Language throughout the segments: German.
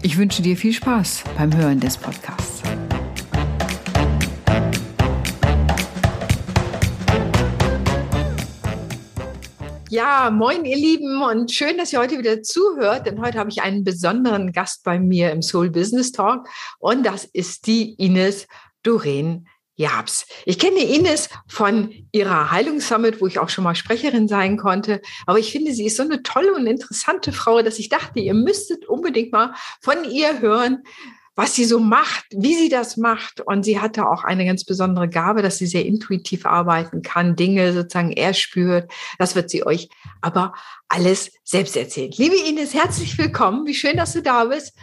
Ich wünsche dir viel Spaß beim Hören des Podcasts. Ja, moin ihr Lieben und schön, dass ihr heute wieder zuhört, denn heute habe ich einen besonderen Gast bei mir im Soul Business Talk und das ist die Ines Doreen Jabs. Ich kenne Ines von ihrer Heilungssummit, wo ich auch schon mal Sprecherin sein konnte, aber ich finde, sie ist so eine tolle und interessante Frau, dass ich dachte, ihr müsstet unbedingt mal von ihr hören, was sie so macht, wie sie das macht. Und sie hatte auch eine ganz besondere Gabe, dass sie sehr intuitiv arbeiten kann, Dinge sozusagen er spürt. Das wird sie euch aber alles selbst erzählen. Liebe Ines, herzlich willkommen. Wie schön, dass du da bist.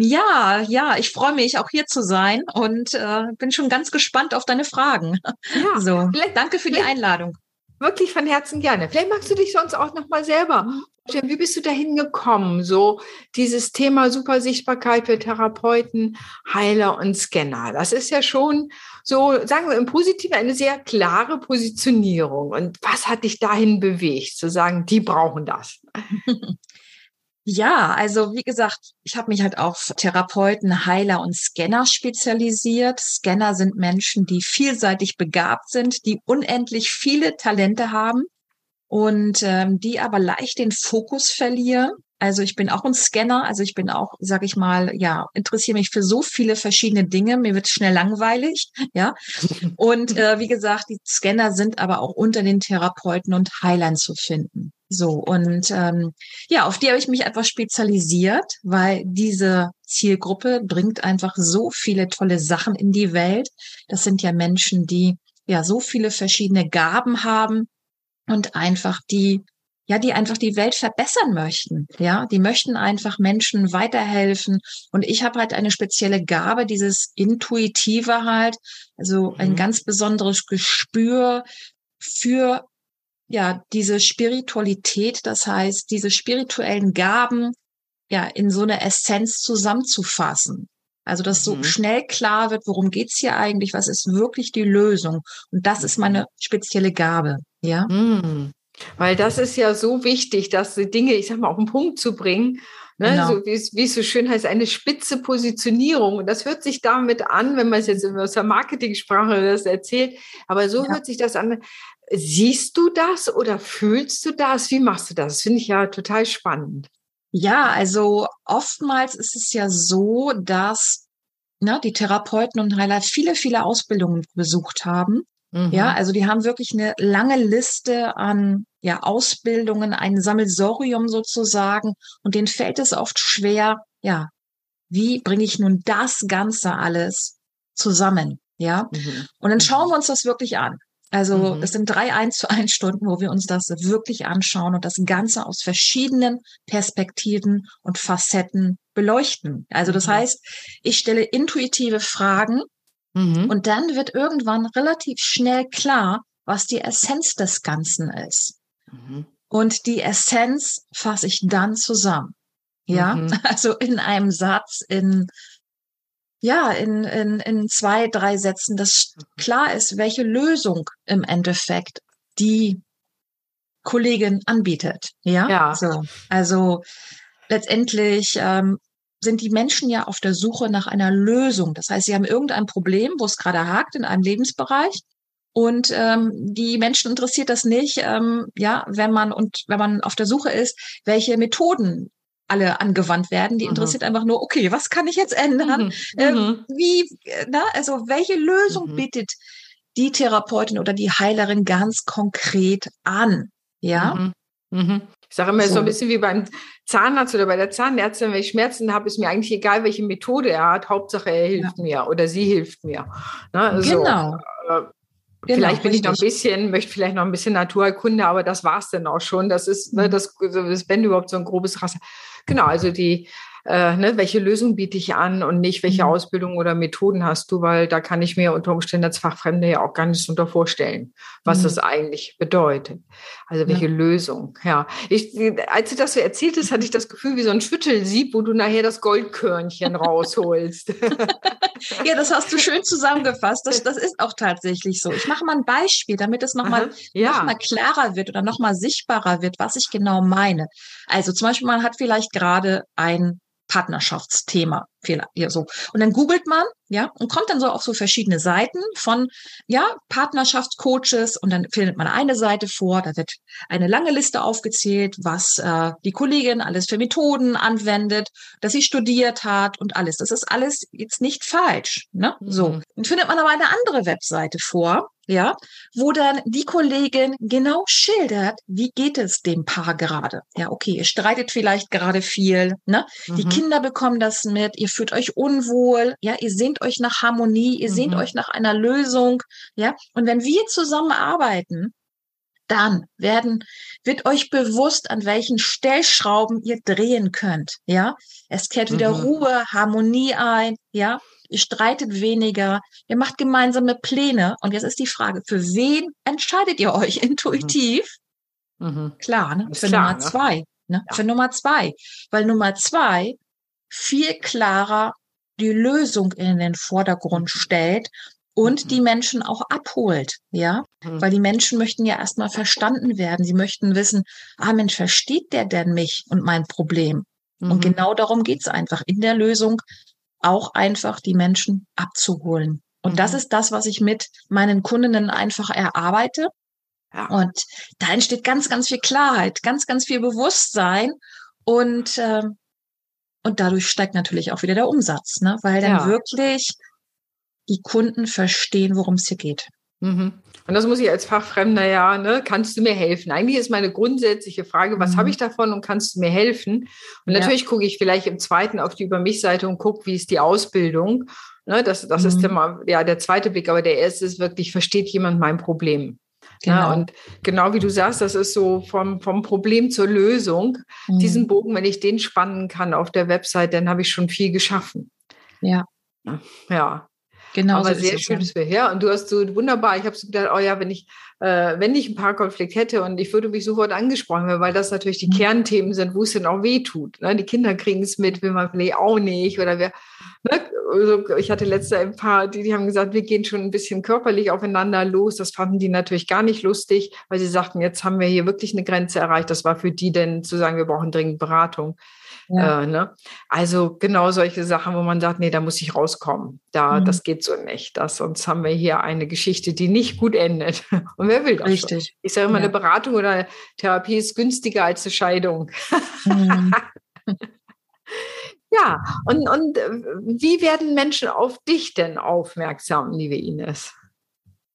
Ja, ja, ich freue mich auch hier zu sein und äh, bin schon ganz gespannt auf deine Fragen. Ja, so, danke für die Einladung. Wirklich von Herzen gerne. Vielleicht magst du dich sonst auch noch mal selber. Wie bist du dahin gekommen? So dieses Thema Supersichtbarkeit für Therapeuten, Heiler und Scanner. Das ist ja schon so, sagen wir im Positiven, eine sehr klare Positionierung. Und was hat dich dahin bewegt, zu sagen, die brauchen das? Ja, also wie gesagt, ich habe mich halt auf Therapeuten, Heiler und Scanner spezialisiert. Scanner sind Menschen, die vielseitig begabt sind, die unendlich viele Talente haben und ähm, die aber leicht den Fokus verlieren. Also ich bin auch ein Scanner, also ich bin auch, sag ich mal, ja, interessiere mich für so viele verschiedene Dinge. Mir wird schnell langweilig, ja. Und äh, wie gesagt, die Scanner sind aber auch unter den Therapeuten und Heilern zu finden. So und ähm, ja, auf die habe ich mich einfach spezialisiert, weil diese Zielgruppe bringt einfach so viele tolle Sachen in die Welt. Das sind ja Menschen, die ja so viele verschiedene Gaben haben, und einfach die ja, die einfach die Welt verbessern möchten. Ja, die möchten einfach Menschen weiterhelfen. Und ich habe halt eine spezielle Gabe, dieses Intuitive halt, also ein mhm. ganz besonderes Gespür für ja, diese Spiritualität, das heißt, diese spirituellen Gaben ja in so eine Essenz zusammenzufassen. Also, dass so mhm. schnell klar wird, worum geht's hier eigentlich, was ist wirklich die Lösung. Und das ist meine spezielle Gabe, ja. Mhm. Weil das ist ja so wichtig, dass die Dinge, ich sag mal, auf den Punkt zu bringen. Ne? Genau. So, wie, es, wie es so schön heißt, eine spitze Positionierung. Und das hört sich damit an, wenn man es jetzt aus der Marketingsprache das erzählt. Aber so ja. hört sich das an. Siehst du das oder fühlst du das? Wie machst du das? Das finde ich ja total spannend. Ja, also oftmals ist es ja so, dass ne, die Therapeuten und Heiler viele, viele Ausbildungen besucht haben. Mhm. Ja, also die haben wirklich eine lange Liste an ja, Ausbildungen, ein Sammelsorium sozusagen. Und denen fällt es oft schwer, ja, wie bringe ich nun das Ganze alles zusammen? Ja, mhm. und dann schauen mhm. wir uns das wirklich an. Also mhm. es sind drei eins zu eins Stunden, wo wir uns das wirklich anschauen und das Ganze aus verschiedenen Perspektiven und Facetten beleuchten. Also das mhm. heißt, ich stelle intuitive Fragen mhm. und dann wird irgendwann relativ schnell klar, was die Essenz des Ganzen ist. Mhm. Und die Essenz fasse ich dann zusammen. Ja, mhm. also in einem Satz, in ja, in, in, in zwei, drei Sätzen, dass klar ist, welche Lösung im Endeffekt die Kollegin anbietet. Ja, ja. So. Also letztendlich ähm, sind die Menschen ja auf der Suche nach einer Lösung. Das heißt, sie haben irgendein Problem, wo es gerade hakt in einem Lebensbereich. Und ähm, die Menschen interessiert das nicht, ähm, ja, wenn man und wenn man auf der Suche ist, welche Methoden alle angewandt werden. Die mhm. interessiert einfach nur, okay, was kann ich jetzt ändern? Mhm. Ähm, mhm. wie, na, also welche Lösung mhm. bietet die Therapeutin oder die Heilerin ganz konkret an? Ja. Mhm. Mhm. Ich sage immer so. so ein bisschen wie beim Zahnarzt oder bei der Zahnärztin, wenn ich Schmerzen habe, ist mir eigentlich egal, welche Methode er hat. Hauptsache, er hilft ja. mir oder sie hilft mir. Ne? Also, genau. Äh, Genau, vielleicht bin ich noch ein bisschen, möchte vielleicht noch ein bisschen Naturkunde, aber das war es dann auch schon. Das ist, ne, das, das, wenn überhaupt so ein grobes Raster. Genau, also die äh, ne, welche Lösung biete ich an und nicht, welche mhm. Ausbildung oder Methoden hast du, weil da kann ich mir unter Umständen als Fachfremde ja auch gar nichts unter vorstellen, was mhm. das eigentlich bedeutet. Also welche ja. Lösung, ja. Ich, als du das so erzählt hast, hatte ich das Gefühl wie so ein Schüttelsieb, wo du nachher das Goldkörnchen rausholst. ja, das hast du schön zusammengefasst. Das, das ist auch tatsächlich so. Ich mache mal ein Beispiel, damit es nochmal ja. noch klarer wird oder nochmal sichtbarer wird, was ich genau meine. Also zum Beispiel, man hat vielleicht gerade ein Partnerschaftsthema. Ja, so. Und dann googelt man, ja, und kommt dann so auf so verschiedene Seiten von, ja, Partnerschaftscoaches und dann findet man eine Seite vor, da wird eine lange Liste aufgezählt, was äh, die Kollegin alles für Methoden anwendet, dass sie studiert hat und alles. Das ist alles jetzt nicht falsch, ne? So. Mhm. Dann findet man aber eine andere Webseite vor, ja, wo dann die Kollegin genau schildert, wie geht es dem Paar gerade. Ja, okay, ihr streitet vielleicht gerade viel, ne? Mhm. Die Kinder bekommen das mit, ihr fühlt euch unwohl, ja, ihr sehnt euch nach Harmonie, ihr mhm. sehnt euch nach einer Lösung, ja. Und wenn wir zusammenarbeiten, dann werden, wird euch bewusst, an welchen Stellschrauben ihr drehen könnt, ja. Es kehrt wieder mhm. Ruhe, Harmonie ein, ja ihr streitet weniger, ihr macht gemeinsame Pläne. Und jetzt ist die Frage, für wen entscheidet ihr euch intuitiv? Mhm. Klar, ne? für klar, Nummer ne? zwei. Ne? Ja. Für Nummer zwei. Weil Nummer zwei viel klarer die Lösung in den Vordergrund stellt und mhm. die Menschen auch abholt, ja, mhm. weil die Menschen möchten ja erstmal verstanden werden. Sie möchten wissen, ah Mensch, versteht der denn mich und mein Problem? Mhm. Und genau darum geht's einfach in der Lösung, auch einfach die Menschen abzuholen. Und mhm. das ist das, was ich mit meinen Kundinnen einfach erarbeite. Ja. Und da entsteht ganz, ganz viel Klarheit, ganz, ganz viel Bewusstsein und äh, und dadurch steigt natürlich auch wieder der Umsatz, ne? weil dann ja. wirklich die Kunden verstehen, worum es hier geht. Mhm. Und das muss ich als Fachfremder ja, ne, kannst du mir helfen? Eigentlich ist meine grundsätzliche Frage, was mhm. habe ich davon und kannst du mir helfen? Und natürlich ja. gucke ich vielleicht im zweiten auf die Über mich-Seite und gucke, wie ist die Ausbildung. Ne, das das mhm. ist immer ja, der zweite Blick, aber der erste ist wirklich, versteht jemand mein Problem? Genau. Ja, und genau wie du sagst, das ist so vom, vom Problem zur Lösung. Mhm. Diesen Bogen, wenn ich den spannen kann auf der Website, dann habe ich schon viel geschaffen. Ja. Ja, Genau. Aber sehr schönes Bild. Ja, und du hast so wunderbar, ich habe so gedacht, oh ja, wenn ich, äh, wenn ich einen Paarkonflikt hätte und ich würde mich sofort angesprochen werden, weil das natürlich die mhm. Kernthemen sind, wo es denn auch weh tut. Ne? Die Kinder kriegen es mit, will man vielleicht auch nicht. Oder wer, ne? also ich hatte letzte ein paar, die, die haben gesagt, wir gehen schon ein bisschen körperlich aufeinander los. Das fanden die natürlich gar nicht lustig, weil sie sagten, jetzt haben wir hier wirklich eine Grenze erreicht. Das war für die denn zu sagen, wir brauchen dringend Beratung. Ja. Äh, ne? Also genau solche Sachen, wo man sagt, nee, da muss ich rauskommen. Da, mhm. das geht so nicht. Das, sonst haben wir hier eine Geschichte, die nicht gut endet. Und wer will das? Richtig. Schon? Ich sage immer, ja. eine Beratung oder Therapie ist günstiger als eine Scheidung. Mhm. ja, und, und äh, wie werden Menschen auf dich denn aufmerksam, liebe Ines?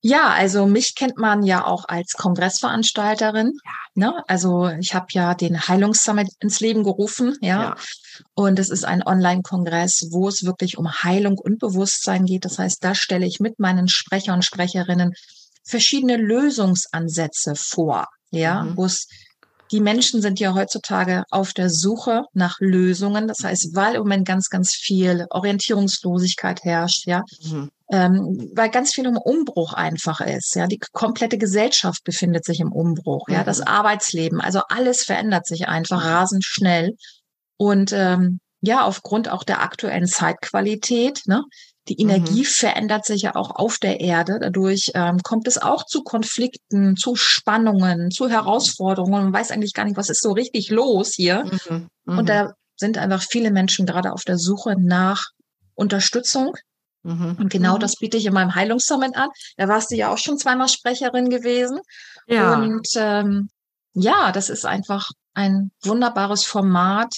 Ja, also mich kennt man ja auch als Kongressveranstalterin. Ja. Ne? Also ich habe ja den Heilungssummit ins Leben gerufen, ja. ja. Und es ist ein Online-Kongress, wo es wirklich um Heilung und Bewusstsein geht. Das heißt, da stelle ich mit meinen Sprecher und Sprecherinnen verschiedene Lösungsansätze vor, ja, mhm. wo es die Menschen sind ja heutzutage auf der Suche nach Lösungen. Das heißt, weil im Moment ganz, ganz viel Orientierungslosigkeit herrscht, ja, mhm. Ähm, weil ganz viel im Umbruch einfach ist. Ja, die komplette Gesellschaft befindet sich im Umbruch. Mhm. Ja, das mhm. Arbeitsleben, also alles verändert sich einfach rasend schnell. Und ähm, ja, aufgrund auch der aktuellen Zeitqualität, ne, die Energie mhm. verändert sich ja auch auf der Erde. Dadurch ähm, kommt es auch zu Konflikten, zu Spannungen, zu Herausforderungen. Man weiß eigentlich gar nicht, was ist so richtig los hier. Mhm. Mhm. Und da sind einfach viele Menschen gerade auf der Suche nach Unterstützung. Mhm. Und genau das biete ich in meinem Heilungssummit an. Da warst du ja auch schon zweimal Sprecherin gewesen. Ja. Und ähm, ja, das ist einfach ein wunderbares Format,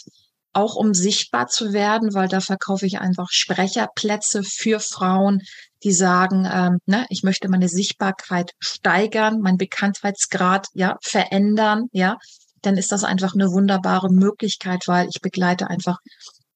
auch um sichtbar zu werden, weil da verkaufe ich einfach Sprecherplätze für Frauen, die sagen, ähm, ne, ich möchte meine Sichtbarkeit steigern, meinen Bekanntheitsgrad ja verändern, ja, dann ist das einfach eine wunderbare Möglichkeit, weil ich begleite einfach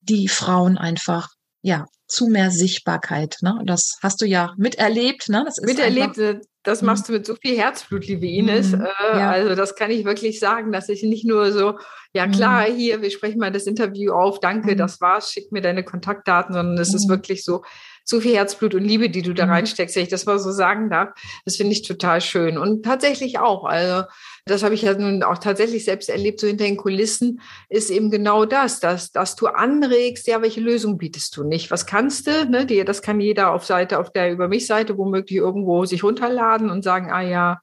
die Frauen einfach ja zu mehr Sichtbarkeit. Ne? Und das hast du ja miterlebt. Ne? Das ist miterlebt. Einfach, das mhm. machst du mit so viel Herzblut, liebe Ines. Mhm, äh, ja. Also das kann ich wirklich sagen, dass ich nicht nur so, ja klar, mhm. hier, wir sprechen mal das Interview auf, danke, mhm. das war's, schick mir deine Kontaktdaten, sondern es ist mhm. wirklich so, so viel Herzblut und Liebe, die du da mhm. reinsteckst, wenn ich das mal so sagen darf. Das finde ich total schön. Und tatsächlich auch, also das habe ich ja nun auch tatsächlich selbst erlebt, so hinter den Kulissen, ist eben genau das, dass, dass du anregst, ja, welche Lösung bietest du nicht? Was kannst du? Ne? Die, das kann jeder auf Seite, auf der Über mich-Seite womöglich irgendwo sich runterladen und sagen, ah ja,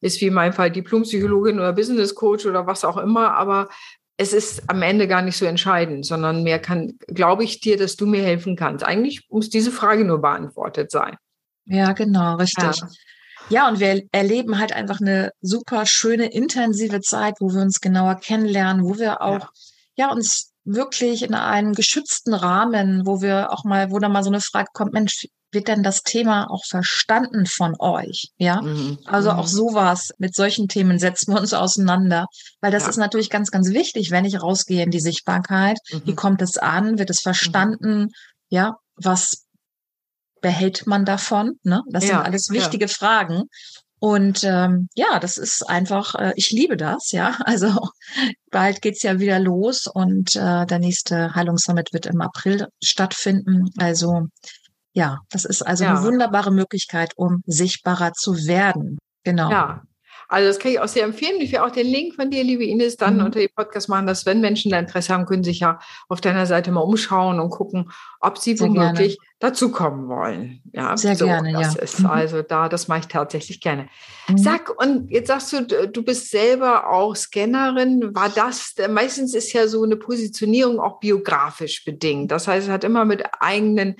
ist wie in meinem Fall Diplompsychologin oder Business Coach oder was auch immer, aber es ist am Ende gar nicht so entscheidend, sondern mehr kann, glaube ich dir, dass du mir helfen kannst. Eigentlich muss diese Frage nur beantwortet sein. Ja, genau, richtig. Ja. Ja, und wir erleben halt einfach eine super schöne, intensive Zeit, wo wir uns genauer kennenlernen, wo wir auch, ja, ja uns wirklich in einem geschützten Rahmen, wo wir auch mal, wo da mal so eine Frage kommt, Mensch, wird denn das Thema auch verstanden von euch? Ja, mhm. also auch mhm. sowas mit solchen Themen setzen wir uns auseinander, weil das ja. ist natürlich ganz, ganz wichtig, wenn ich rausgehe in die Sichtbarkeit. Mhm. Wie kommt es an? Wird es mhm. verstanden? Ja, was behält man davon? Ne? Das ja, sind alles wichtige ja. Fragen. Und ähm, ja, das ist einfach, äh, ich liebe das, ja. Also bald geht's ja wieder los und äh, der nächste Heilungssummit wird im April stattfinden. Also ja, das ist also ja. eine wunderbare Möglichkeit, um sichtbarer zu werden. Genau. Ja, also das kann ich auch sehr empfehlen. Ich will auch den Link von dir, liebe Ines, dann mhm. unter die Podcast machen, dass wenn Menschen da Interesse haben, können sich ja auf deiner Seite mal umschauen und gucken, ob sie sehr womöglich gerne. dazukommen wollen. Ja, sehr so, gerne, das ja. ist mhm. also da, das mache ich tatsächlich gerne. Mhm. Sag, und jetzt sagst du, du bist selber auch Scannerin. War das, meistens ist ja so eine Positionierung auch biografisch bedingt. Das heißt, es hat immer mit eigenen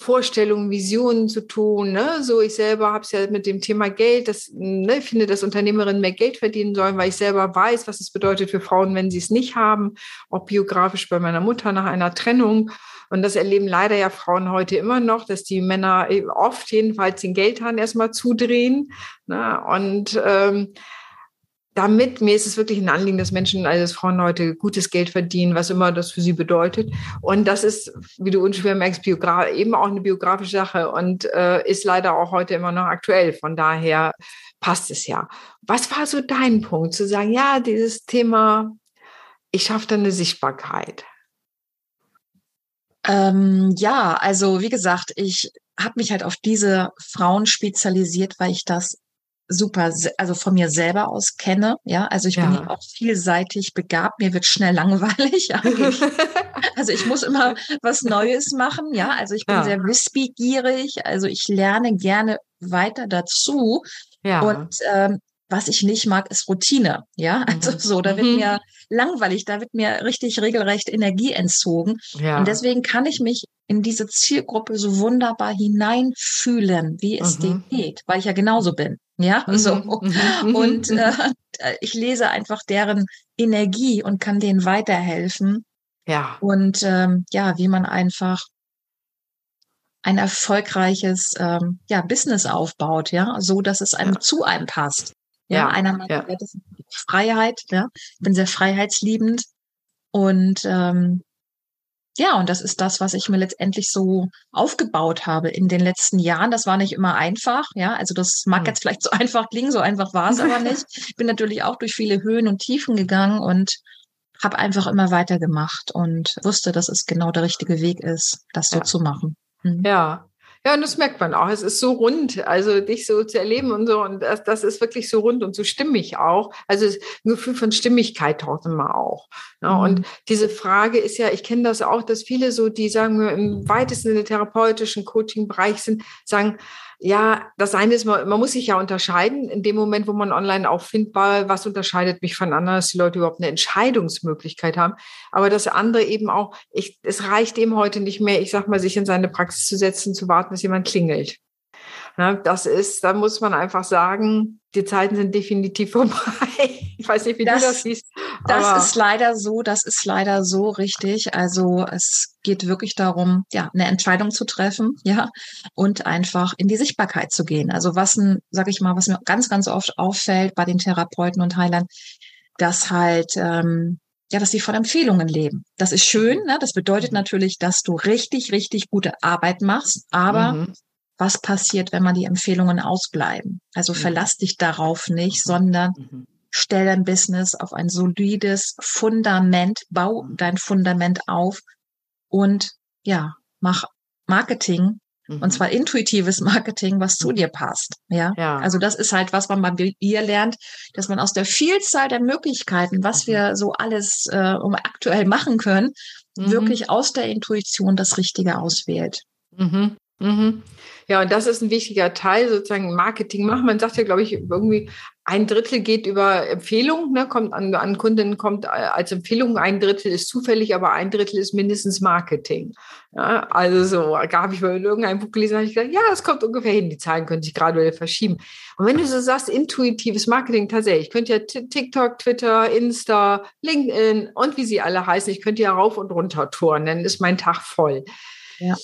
Vorstellungen, Visionen zu tun. Ne? So, ich selber habe es ja mit dem Thema Geld, das, ne, ich finde, dass Unternehmerinnen mehr Geld verdienen sollen, weil ich selber weiß, was es bedeutet für Frauen, wenn sie es nicht haben. Auch biografisch bei meiner Mutter nach einer Trennung. Und das erleben leider ja Frauen heute immer noch, dass die Männer oft jedenfalls den Geldhahn erstmal zudrehen. Ne? Und ähm, damit, mir ist es wirklich ein Anliegen, dass Menschen, also dass Frauen heute gutes Geld verdienen, was immer das für sie bedeutet. Und das ist, wie du unschwer merkst, eben auch eine biografische Sache und äh, ist leider auch heute immer noch aktuell. Von daher passt es ja. Was war so dein Punkt, zu sagen, ja, dieses Thema, ich schaffe da eine Sichtbarkeit? Ähm, ja, also wie gesagt, ich habe mich halt auf diese Frauen spezialisiert, weil ich das super, also von mir selber aus kenne. Ja, also ich ja. bin auch vielseitig begabt. Mir wird schnell langweilig. also ich muss immer was Neues machen. Ja, also ich bin ja. sehr wissbegierig. Also ich lerne gerne weiter dazu. Ja. Und ähm, was ich nicht mag, ist Routine. Ja, also mhm. so, da wird mhm. mir langweilig, da wird mir richtig regelrecht Energie entzogen. Ja. Und deswegen kann ich mich in diese Zielgruppe so wunderbar hineinfühlen, wie es mhm. denen geht, weil ich ja genauso bin. Ja, mhm. so. Mhm. Und äh, ich lese einfach deren Energie und kann denen weiterhelfen. Ja. Und ähm, ja, wie man einfach ein erfolgreiches ähm, ja, Business aufbaut, ja, so dass es einem ja. zu einem passt. Ja, ja einer meiner ja. ist Freiheit, ja. Ich bin sehr freiheitsliebend und ähm, ja, und das ist das, was ich mir letztendlich so aufgebaut habe in den letzten Jahren. Das war nicht immer einfach, ja. Also das mag hm. jetzt vielleicht so einfach klingen, so einfach war es aber nicht. Ich bin natürlich auch durch viele Höhen und Tiefen gegangen und habe einfach immer weitergemacht und wusste, dass es genau der richtige Weg ist, das so zu machen. Mhm. Ja, ja, und das merkt man auch. Es ist so rund, also dich so zu erleben und so. Und das, das ist wirklich so rund und so stimmig auch. Also ein Gefühl von Stimmigkeit taucht immer auch. Ja, mhm. Und diese Frage ist ja, ich kenne das auch, dass viele so, die sagen wir im weitesten Sinne therapeutischen Coaching-Bereich sind, sagen, ja, das eine ist, man, man muss sich ja unterscheiden. In dem Moment, wo man online auffindbar, was unterscheidet mich von anderen, dass die Leute überhaupt eine Entscheidungsmöglichkeit haben. Aber das andere eben auch, ich, es reicht eben heute nicht mehr, ich sag mal, sich in seine Praxis zu setzen, zu warten, bis jemand klingelt. Na, das ist, da muss man einfach sagen, die Zeiten sind definitiv vorbei. Ich weiß nicht, wie das, du das siehst. Das ist leider so, das ist leider so richtig. Also es geht wirklich darum, ja, eine Entscheidung zu treffen, ja, und einfach in die Sichtbarkeit zu gehen. Also was, sag ich mal, was mir ganz, ganz oft auffällt bei den Therapeuten und Heilern, dass halt ähm, ja, dass sie von Empfehlungen leben. Das ist schön, ne? das bedeutet mhm. natürlich, dass du richtig, richtig gute Arbeit machst, aber mhm was passiert, wenn man die Empfehlungen ausbleiben. Also mhm. verlass dich darauf nicht, sondern mhm. stell dein Business auf ein solides Fundament, bau mhm. dein Fundament auf und ja, mach Marketing und mhm. zwar intuitives Marketing, was zu dir passt. Ja? ja. Also das ist halt, was man bei ihr lernt, dass man aus der Vielzahl der Möglichkeiten, was mhm. wir so alles äh, aktuell machen können, mhm. wirklich aus der Intuition das Richtige auswählt. Mhm. Mhm. Ja, und das ist ein wichtiger Teil, sozusagen Marketing machen. Man sagt ja, glaube ich, irgendwie ein Drittel geht über Empfehlung, ne, kommt an, an Kunden, kommt als Empfehlung, ein Drittel ist zufällig, aber ein Drittel ist mindestens Marketing. Ja, also so, habe ich mal in irgendeinem Buch gelesen, habe ich gesagt, ja, das kommt ungefähr hin, die Zahlen können sich graduell verschieben. Und wenn du so sagst, intuitives Marketing tatsächlich, ich könnte ja TikTok, Twitter, Insta, LinkedIn und wie sie alle heißen, ich könnte ja rauf und runter touren, dann ist mein Tag voll. Ja.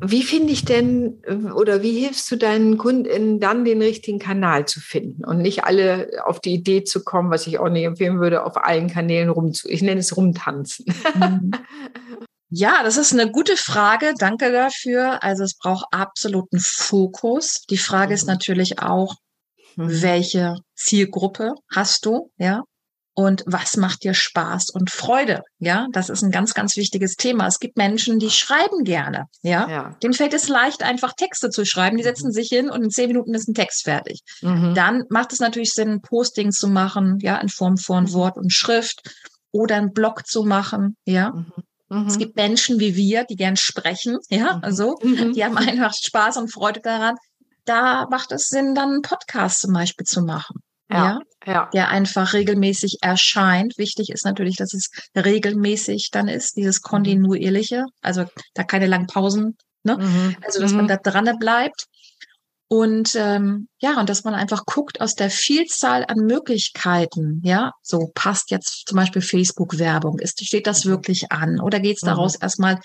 Wie finde ich denn oder wie hilfst du deinen KundInnen dann den richtigen Kanal zu finden und nicht alle auf die Idee zu kommen, was ich auch nicht empfehlen würde, auf allen Kanälen rumzu, ich nenne es rumtanzen. Mhm. Ja, das ist eine gute Frage. Danke dafür. Also es braucht absoluten Fokus. Die Frage ist mhm. natürlich auch, mhm. welche Zielgruppe hast du? Ja und was macht dir Spaß und Freude? Ja, das ist ein ganz, ganz wichtiges Thema. Es gibt Menschen, die schreiben gerne. Ja, ja. denen fällt es leicht, einfach Texte zu schreiben. Die setzen mhm. sich hin und in zehn Minuten ist ein Text fertig. Mhm. Dann macht es natürlich Sinn, Posting zu machen, ja, in Form von mhm. Wort und Schrift oder einen Blog zu machen. Ja, mhm. Mhm. Es gibt Menschen wie wir, die gern sprechen, ja, also die haben einfach Spaß und Freude daran. Da macht es Sinn, dann einen Podcast zum Beispiel zu machen ja, ja, der einfach regelmäßig erscheint. Wichtig ist natürlich, dass es regelmäßig dann ist, dieses mhm. kontinuierliche, also da keine langen Pausen, ne? Mhm. Also dass mhm. man da dran bleibt. Und ähm, ja, und dass man einfach guckt aus der Vielzahl an Möglichkeiten, ja, so passt jetzt zum Beispiel Facebook-Werbung, ist, steht das mhm. wirklich an? Oder geht es daraus mhm. erstmal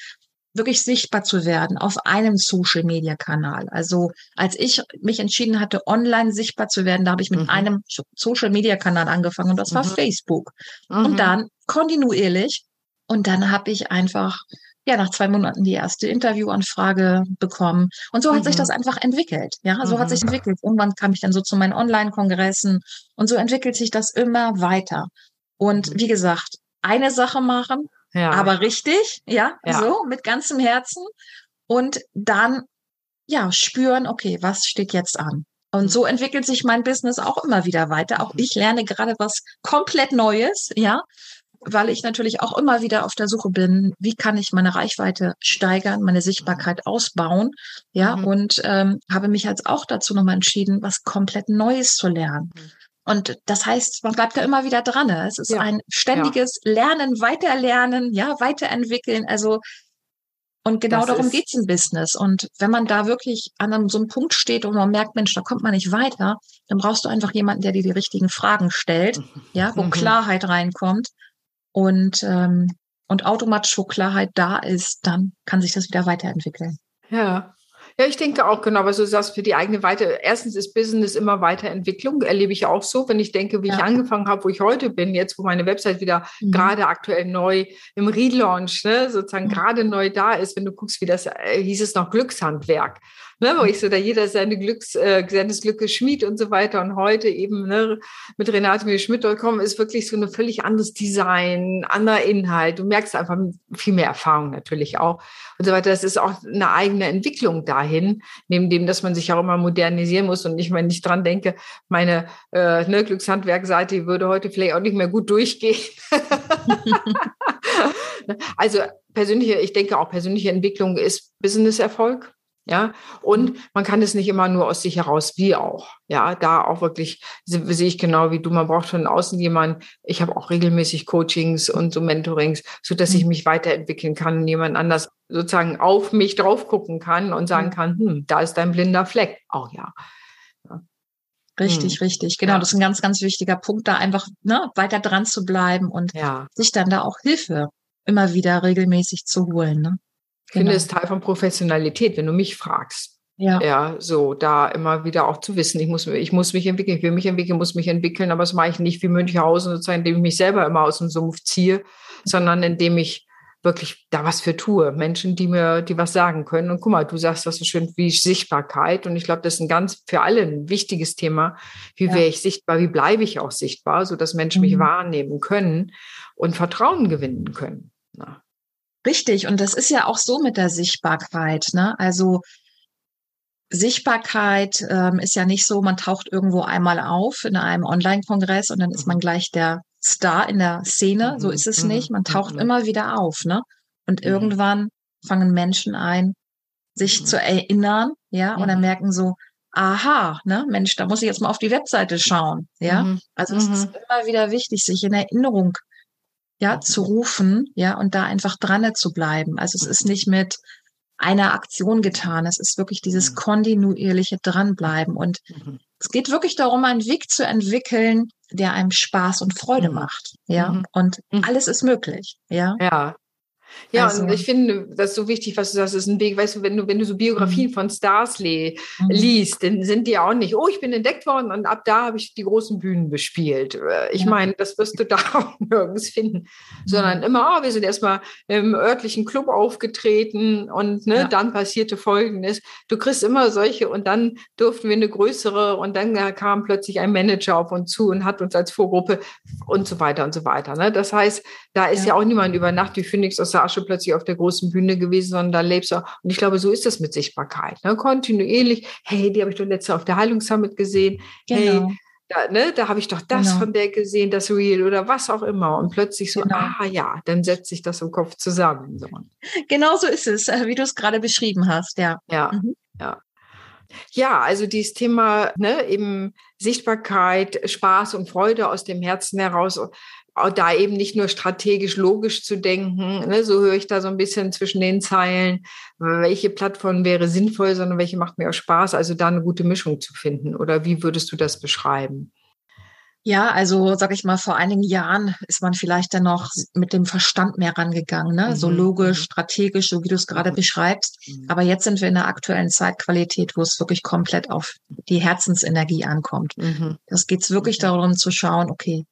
wirklich sichtbar zu werden auf einem Social Media Kanal. Also als ich mich entschieden hatte, online sichtbar zu werden, da habe ich mit mhm. einem Social Media Kanal angefangen und das mhm. war Facebook. Mhm. Und dann kontinuierlich. Und dann habe ich einfach ja nach zwei Monaten die erste Interviewanfrage bekommen. Und so hat sich das mhm. einfach entwickelt. Ja, so hat sich mhm. entwickelt. Irgendwann kam ich dann so zu meinen Online-Kongressen und so entwickelt sich das immer weiter. Und mhm. wie gesagt, eine Sache machen, ja. aber richtig, ja, ja, so mit ganzem Herzen und dann ja spüren, okay, was steht jetzt an? Und so entwickelt sich mein Business auch immer wieder weiter. Auch mhm. ich lerne gerade was komplett Neues, ja, weil ich natürlich auch immer wieder auf der Suche bin, wie kann ich meine Reichweite steigern, meine Sichtbarkeit ausbauen, ja, mhm. und ähm, habe mich jetzt auch dazu nochmal entschieden, was komplett Neues zu lernen. Mhm. Und das heißt, man bleibt da immer wieder dran. Ne? Es ist ja. ein ständiges ja. Lernen, Weiterlernen, ja, weiterentwickeln. Also, und genau das darum geht's im Business. Und wenn man da wirklich an einem, so einem Punkt steht und man merkt, Mensch, da kommt man nicht weiter, dann brauchst du einfach jemanden, der dir die richtigen Fragen stellt, mhm. ja, wo mhm. Klarheit reinkommt. Und, ähm, und automatisch, wo Klarheit da ist, dann kann sich das wieder weiterentwickeln. Ja, ja, ich denke auch genau, aber so sagst für die eigene Weiter. Erstens ist Business immer Weiterentwicklung, erlebe ich auch so, wenn ich denke, wie ja. ich angefangen habe, wo ich heute bin, jetzt, wo meine Website wieder mhm. gerade aktuell neu im Relaunch, ne, sozusagen mhm. gerade neu da ist, wenn du guckst, wie das äh, hieß es noch Glückshandwerk ne, wo ich so, da jeder seine Glücks, äh, seines Glückes Schmied und so weiter. Und heute eben ne, mit Renate Schmidt.com ist wirklich so ein völlig anderes Design, anderer Inhalt. Du merkst einfach viel mehr Erfahrung natürlich auch und so weiter. Das ist auch eine eigene Entwicklung dahin, neben dem, dass man sich auch immer modernisieren muss. Und ich, wenn ich dran denke, meine äh, ne, Glückshandwerkseite würde heute vielleicht auch nicht mehr gut durchgehen. also persönliche, ich denke auch persönliche Entwicklung ist Business-Erfolg. Ja, und mhm. man kann es nicht immer nur aus sich heraus, wie auch. Ja, da auch wirklich sehe ich genau wie du, man braucht von außen jemanden. Ich habe auch regelmäßig Coachings und so Mentorings, so dass ich mhm. mich weiterentwickeln kann und jemand anders sozusagen auf mich drauf gucken kann und sagen kann, hm, da ist dein blinder Fleck. Auch ja. ja. Richtig, hm. richtig. Genau, ja. das ist ein ganz, ganz wichtiger Punkt, da einfach ne, weiter dran zu bleiben und ja. sich dann da auch Hilfe immer wieder regelmäßig zu holen. Ne? Ich genau. finde es Teil von Professionalität, wenn du mich fragst. Ja. ja, so da immer wieder auch zu wissen, ich muss, ich muss mich entwickeln, ich will mich entwickeln, muss mich entwickeln, aber das mache ich nicht wie Münchhausen, sozusagen, indem ich mich selber immer aus dem Sumpf ziehe, sondern indem ich wirklich da was für tue. Menschen, die mir, die was sagen können. Und guck mal, du sagst das so schön wie Sichtbarkeit. Und ich glaube, das ist ein ganz für alle ein wichtiges Thema. Wie ja. wäre ich sichtbar? Wie bleibe ich auch sichtbar, so dass Menschen mhm. mich wahrnehmen können und Vertrauen gewinnen können? Na. Richtig. Und das ist ja auch so mit der Sichtbarkeit. Ne? Also Sichtbarkeit ähm, ist ja nicht so, man taucht irgendwo einmal auf in einem Online-Kongress und dann ist man mhm. gleich der Star in der Szene. So mhm. ist es nicht. Man taucht mhm. immer wieder auf, ne? Und irgendwann fangen Menschen ein, sich zu erinnern, ja, und dann merken so, aha, ne, Mensch, da muss ich jetzt mal auf die Webseite schauen, ja. Also es ist immer wieder wichtig, sich in Erinnerung ja, zu rufen, ja, und da einfach dran zu bleiben. Also es ist nicht mit, einer Aktion getan. Es ist wirklich dieses mhm. kontinuierliche Dranbleiben. Und mhm. es geht wirklich darum, einen Weg zu entwickeln, der einem Spaß und Freude mhm. macht. Ja. Und alles ist möglich. Ja. Ja. Ja, also, und ich finde, das ist so wichtig, was du sagst, ist ein Weg, weißt du, wenn du, wenn du so Biografien mhm. von Stars li mhm. liest, dann sind die auch nicht, oh, ich bin entdeckt worden und ab da habe ich die großen Bühnen bespielt. Äh, ich ja. meine, das wirst du da auch nirgends finden, mhm. sondern immer, oh, wir sind erstmal im örtlichen Club aufgetreten und ne, ja. dann passierte Folgendes. Du kriegst immer solche und dann durften wir eine größere und dann kam plötzlich ein Manager auf uns zu und hat uns als Vorgruppe und so weiter und so weiter. Ne? Das heißt, da ist ja, ja auch niemand über Nacht wie Phoenix aus der Asche plötzlich auf der großen Bühne gewesen, sondern da lebst du. Und ich glaube, so ist das mit Sichtbarkeit. Ne? Kontinuierlich, hey, die habe ich doch letzte auf der Heilungssummit gesehen. Genau. Hey, da, ne, da habe ich doch das genau. von der gesehen, das Real oder was auch immer. Und plötzlich so, genau. ah ja, dann setzt sich das im Kopf zusammen. So. Genau so ist es, äh, wie du es gerade beschrieben hast, ja. Ja, mhm. ja. Ja, also dieses Thema, ne, eben Sichtbarkeit, Spaß und Freude aus dem Herzen heraus da eben nicht nur strategisch logisch zu denken, ne, so höre ich da so ein bisschen zwischen den Zeilen, welche Plattform wäre sinnvoll, sondern welche macht mir auch Spaß, also da eine gute Mischung zu finden. Oder wie würdest du das beschreiben? Ja, also sag ich mal, vor einigen Jahren ist man vielleicht dann noch mit dem Verstand mehr rangegangen, ne? Mhm. so logisch, mhm. strategisch, so wie du es gerade mhm. beschreibst. Mhm. Aber jetzt sind wir in der aktuellen Zeitqualität, wo es wirklich komplett auf die Herzensenergie ankommt. Mhm. Das geht es wirklich darum zu schauen, okay,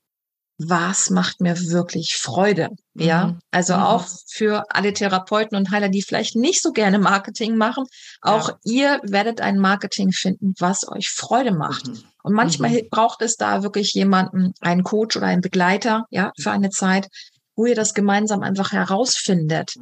was macht mir wirklich Freude? Ja, mhm. also mhm. auch für alle Therapeuten und Heiler, die vielleicht nicht so gerne Marketing machen. Auch ja. ihr werdet ein Marketing finden, was euch Freude macht. Mhm. Und manchmal mhm. braucht es da wirklich jemanden, einen Coach oder einen Begleiter, ja, für eine Zeit, wo ihr das gemeinsam einfach herausfindet.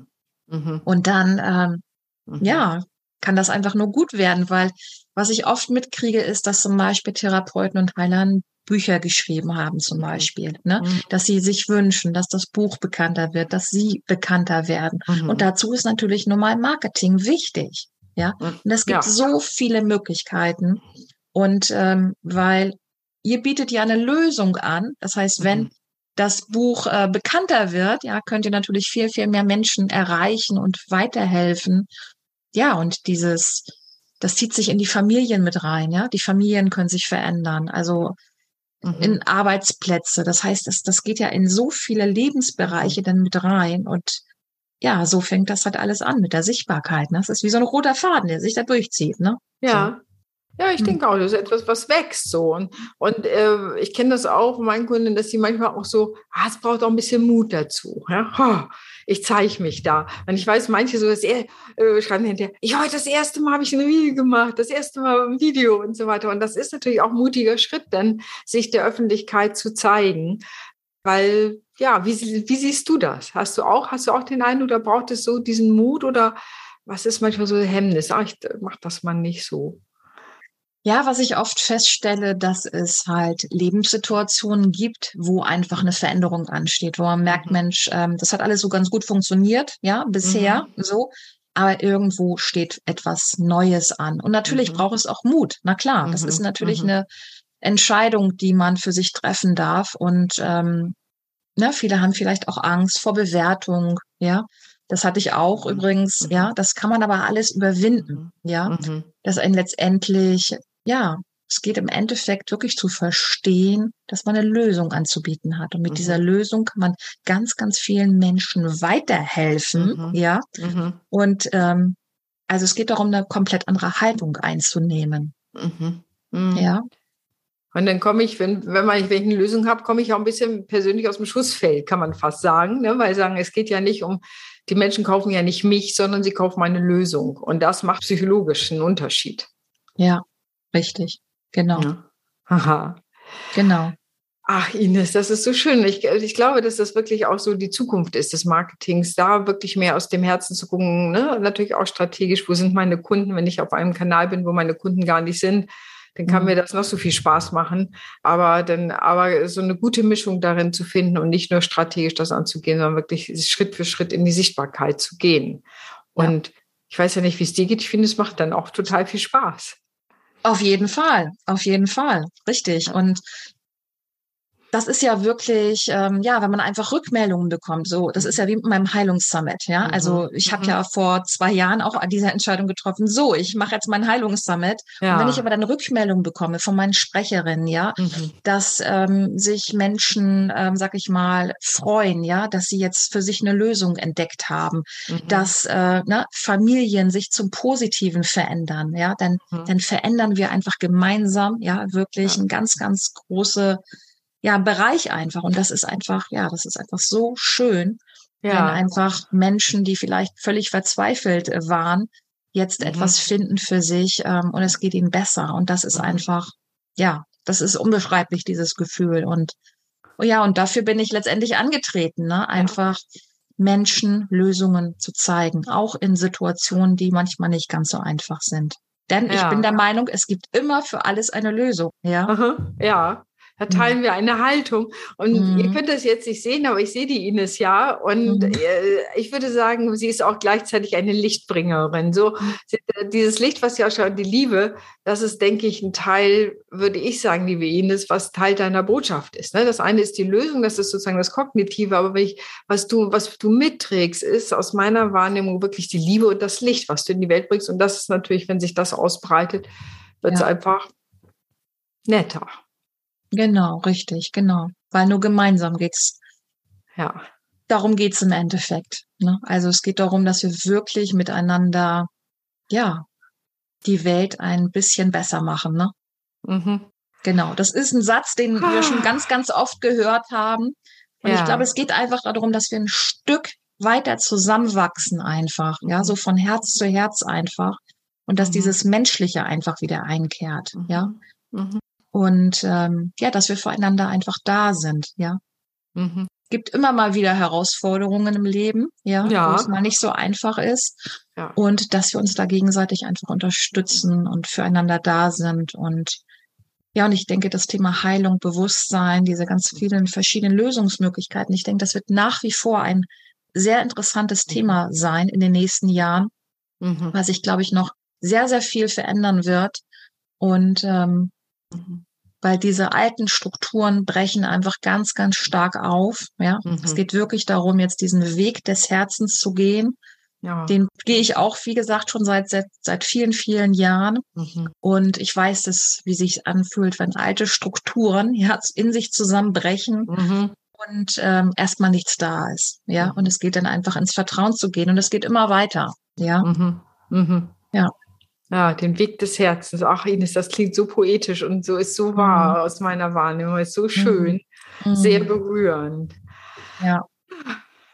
Mhm. Und dann, ähm, ja, kann das einfach nur gut werden, weil was ich oft mitkriege, ist, dass zum Beispiel Therapeuten und Heilern Bücher geschrieben haben zum mhm. Beispiel, ne? Mhm. dass sie sich wünschen, dass das Buch bekannter wird, dass sie bekannter werden. Mhm. Und dazu ist natürlich normal Marketing wichtig. Ja, und es gibt ja. so viele Möglichkeiten. Und ähm, weil ihr bietet ja eine Lösung an, das heißt, wenn mhm. das Buch äh, bekannter wird, ja, könnt ihr natürlich viel, viel mehr Menschen erreichen und weiterhelfen. Ja, und dieses, das zieht sich in die Familien mit rein, ja. Die Familien können sich verändern. Also mhm. in Arbeitsplätze. Das heißt, das, das geht ja in so viele Lebensbereiche dann mit rein und ja, so fängt das halt alles an mit der Sichtbarkeit. Ne? Das ist wie so ein roter Faden, der sich da durchzieht. Ne? Ja, ja, ich hm. denke auch, das ist etwas, was wächst so. Und, und äh, ich kenne das auch von meinen Kunden, dass sie manchmal auch so, ah, es braucht auch ein bisschen Mut dazu. Ja? Ich zeige mich da. Und ich weiß, manche so, dass er äh, schreiben hinterher, ich heute das erste Mal habe ich ein Reel gemacht, das erste Mal ein Video und so weiter. Und das ist natürlich auch ein mutiger Schritt, dann sich der Öffentlichkeit zu zeigen. Weil, ja, wie, wie siehst du das? Hast du auch, hast du auch den einen oder braucht es so diesen Mut oder was ist manchmal so ein Hemmnis? Ach, ich mach das mal nicht so. Ja, was ich oft feststelle, dass es halt Lebenssituationen gibt, wo einfach eine Veränderung ansteht, wo man merkt, mhm. Mensch, ähm, das hat alles so ganz gut funktioniert, ja, bisher mhm. so, aber irgendwo steht etwas Neues an. Und natürlich mhm. braucht es auch Mut. Na klar, das ist mhm. natürlich mhm. eine Entscheidung, die man für sich treffen darf. Und ähm, ne, viele haben vielleicht auch Angst vor Bewertung, ja. Das hatte ich auch mhm. übrigens, ja. Das kann man aber alles überwinden, ja. Dass ein letztendlich ja, es geht im Endeffekt wirklich zu verstehen, dass man eine Lösung anzubieten hat. Und mit mhm. dieser Lösung kann man ganz, ganz vielen Menschen weiterhelfen. Mhm. Ja. Mhm. Und ähm, also es geht darum, eine komplett andere Haltung einzunehmen. Mhm. Mhm. Ja. Und dann komme ich, wenn, wenn, man, wenn ich eine Lösung habe, komme ich auch ein bisschen persönlich aus dem Schussfeld, kann man fast sagen. Ne? Weil sagen, es geht ja nicht um die Menschen kaufen ja nicht mich, sondern sie kaufen meine Lösung. Und das macht psychologisch einen Unterschied. Ja, richtig. Genau. Ja. Aha. Genau. Ach, Ines, das ist so schön. Ich, ich glaube, dass das wirklich auch so die Zukunft ist des Marketings, da wirklich mehr aus dem Herzen zu gucken. Ne? Natürlich auch strategisch, wo sind meine Kunden, wenn ich auf einem Kanal bin, wo meine Kunden gar nicht sind, dann kann mhm. mir das noch so viel Spaß machen. Aber dann, aber so eine gute Mischung darin zu finden und nicht nur strategisch das anzugehen, sondern wirklich Schritt für Schritt in die Sichtbarkeit zu gehen. Und ja. ich weiß ja nicht, wie es dir geht. Ich finde, es macht dann auch total viel Spaß. Auf jeden Fall, auf jeden Fall, richtig. Und das ist ja wirklich, ähm, ja, wenn man einfach Rückmeldungen bekommt. So, das ist ja wie mit meinem Heilungssummit. Ja, mhm. also ich habe mhm. ja vor zwei Jahren auch diese Entscheidung getroffen. So, ich mache jetzt meinen Heilungssummit. Ja. Und wenn ich aber dann Rückmeldungen bekomme von meinen Sprecherinnen, ja, mhm. dass ähm, sich Menschen, ähm, sag ich mal, freuen, ja, dass sie jetzt für sich eine Lösung entdeckt haben, mhm. dass äh, ne, Familien sich zum Positiven verändern, ja, dann, mhm. dann verändern wir einfach gemeinsam, ja, wirklich ja. ein ganz, ganz große ja, Bereich einfach. Und das ist einfach, ja, das ist einfach so schön, ja. wenn einfach Menschen, die vielleicht völlig verzweifelt äh, waren, jetzt mhm. etwas finden für sich ähm, und es geht ihnen besser. Und das ist mhm. einfach, ja, das ist unbeschreiblich, dieses Gefühl. Und oh ja, und dafür bin ich letztendlich angetreten, ne? Einfach ja. Menschen Lösungen zu zeigen, auch in Situationen, die manchmal nicht ganz so einfach sind. Denn ja. ich bin der Meinung, es gibt immer für alles eine Lösung. Ja. Ja. Da mhm. teilen wir eine Haltung. Und mhm. ihr könnt das jetzt nicht sehen, aber ich sehe die Ines ja. Und mhm. Äh, ich würde sagen, sie ist auch gleichzeitig eine Lichtbringerin. So mhm. äh, dieses Licht, was ja schon die Liebe, das ist, denke ich, ein Teil, würde ich sagen, liebe Ines, was Teil deiner Botschaft ist. Ne? Das eine ist die Lösung, das ist sozusagen das Kognitive, aber ich, was du, was du mitträgst, ist aus meiner Wahrnehmung wirklich die Liebe und das Licht, was du in die Welt bringst. Und das ist natürlich, wenn sich das ausbreitet, wird es ja. einfach netter. Genau, richtig, genau. Weil nur gemeinsam geht's. Ja. Darum geht's im Endeffekt. Ne? Also es geht darum, dass wir wirklich miteinander, ja, die Welt ein bisschen besser machen. Ne? Mhm. Genau. Das ist ein Satz, den ah. wir schon ganz, ganz oft gehört haben. Und ja. ich glaube, es geht einfach darum, dass wir ein Stück weiter zusammenwachsen einfach. Mhm. Ja, so von Herz zu Herz einfach. Und dass mhm. dieses Menschliche einfach wieder einkehrt. Ja. Mhm. Und ähm, ja, dass wir füreinander einfach da sind, ja. Mhm. Gibt immer mal wieder Herausforderungen im Leben, ja, ja. wo es mal nicht so einfach ist. Ja. Und dass wir uns da gegenseitig einfach unterstützen und füreinander da sind. Und ja, und ich denke, das Thema Heilung, Bewusstsein, diese ganz vielen verschiedenen Lösungsmöglichkeiten, ich denke, das wird nach wie vor ein sehr interessantes mhm. Thema sein in den nächsten Jahren, mhm. was sich, glaube ich, noch sehr, sehr viel verändern wird. Und ähm, Mhm. Weil diese alten Strukturen brechen einfach ganz, ganz stark auf. Ja, mhm. es geht wirklich darum, jetzt diesen Weg des Herzens zu gehen. Ja. Den gehe ich auch, wie gesagt, schon seit, seit, seit vielen, vielen Jahren. Mhm. Und ich weiß es, wie sich anfühlt, wenn alte Strukturen ja, in sich zusammenbrechen mhm. und ähm, erstmal nichts da ist. Ja, mhm. und es geht dann einfach ins Vertrauen zu gehen und es geht immer weiter. Ja. Mhm. Mhm. Ja. Ja, den Weg des Herzens. Ach, Ines, das klingt so poetisch und so ist so wahr mhm. aus meiner Wahrnehmung. Ist so schön, mhm. sehr berührend. Ja.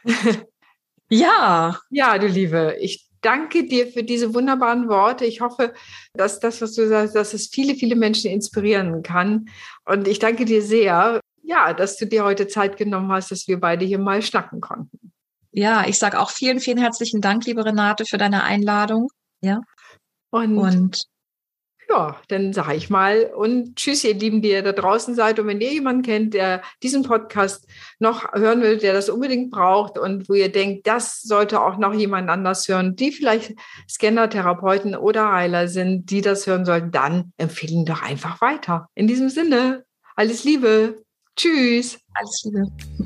ja. Ja, du Liebe, ich danke dir für diese wunderbaren Worte. Ich hoffe, dass das, was du sagst, dass es viele, viele Menschen inspirieren kann. Und ich danke dir sehr, ja, dass du dir heute Zeit genommen hast, dass wir beide hier mal schnacken konnten. Ja, ich sage auch vielen, vielen herzlichen Dank, liebe Renate, für deine Einladung. Ja. Und, und ja, dann sage ich mal und tschüss, ihr Lieben, die ihr da draußen seid. Und wenn ihr jemanden kennt, der diesen Podcast noch hören will, der das unbedingt braucht und wo ihr denkt, das sollte auch noch jemand anders hören, die vielleicht Scanner, Therapeuten oder Heiler sind, die das hören sollten, dann empfehlen doch einfach weiter. In diesem Sinne, alles Liebe. Tschüss. Alles Liebe.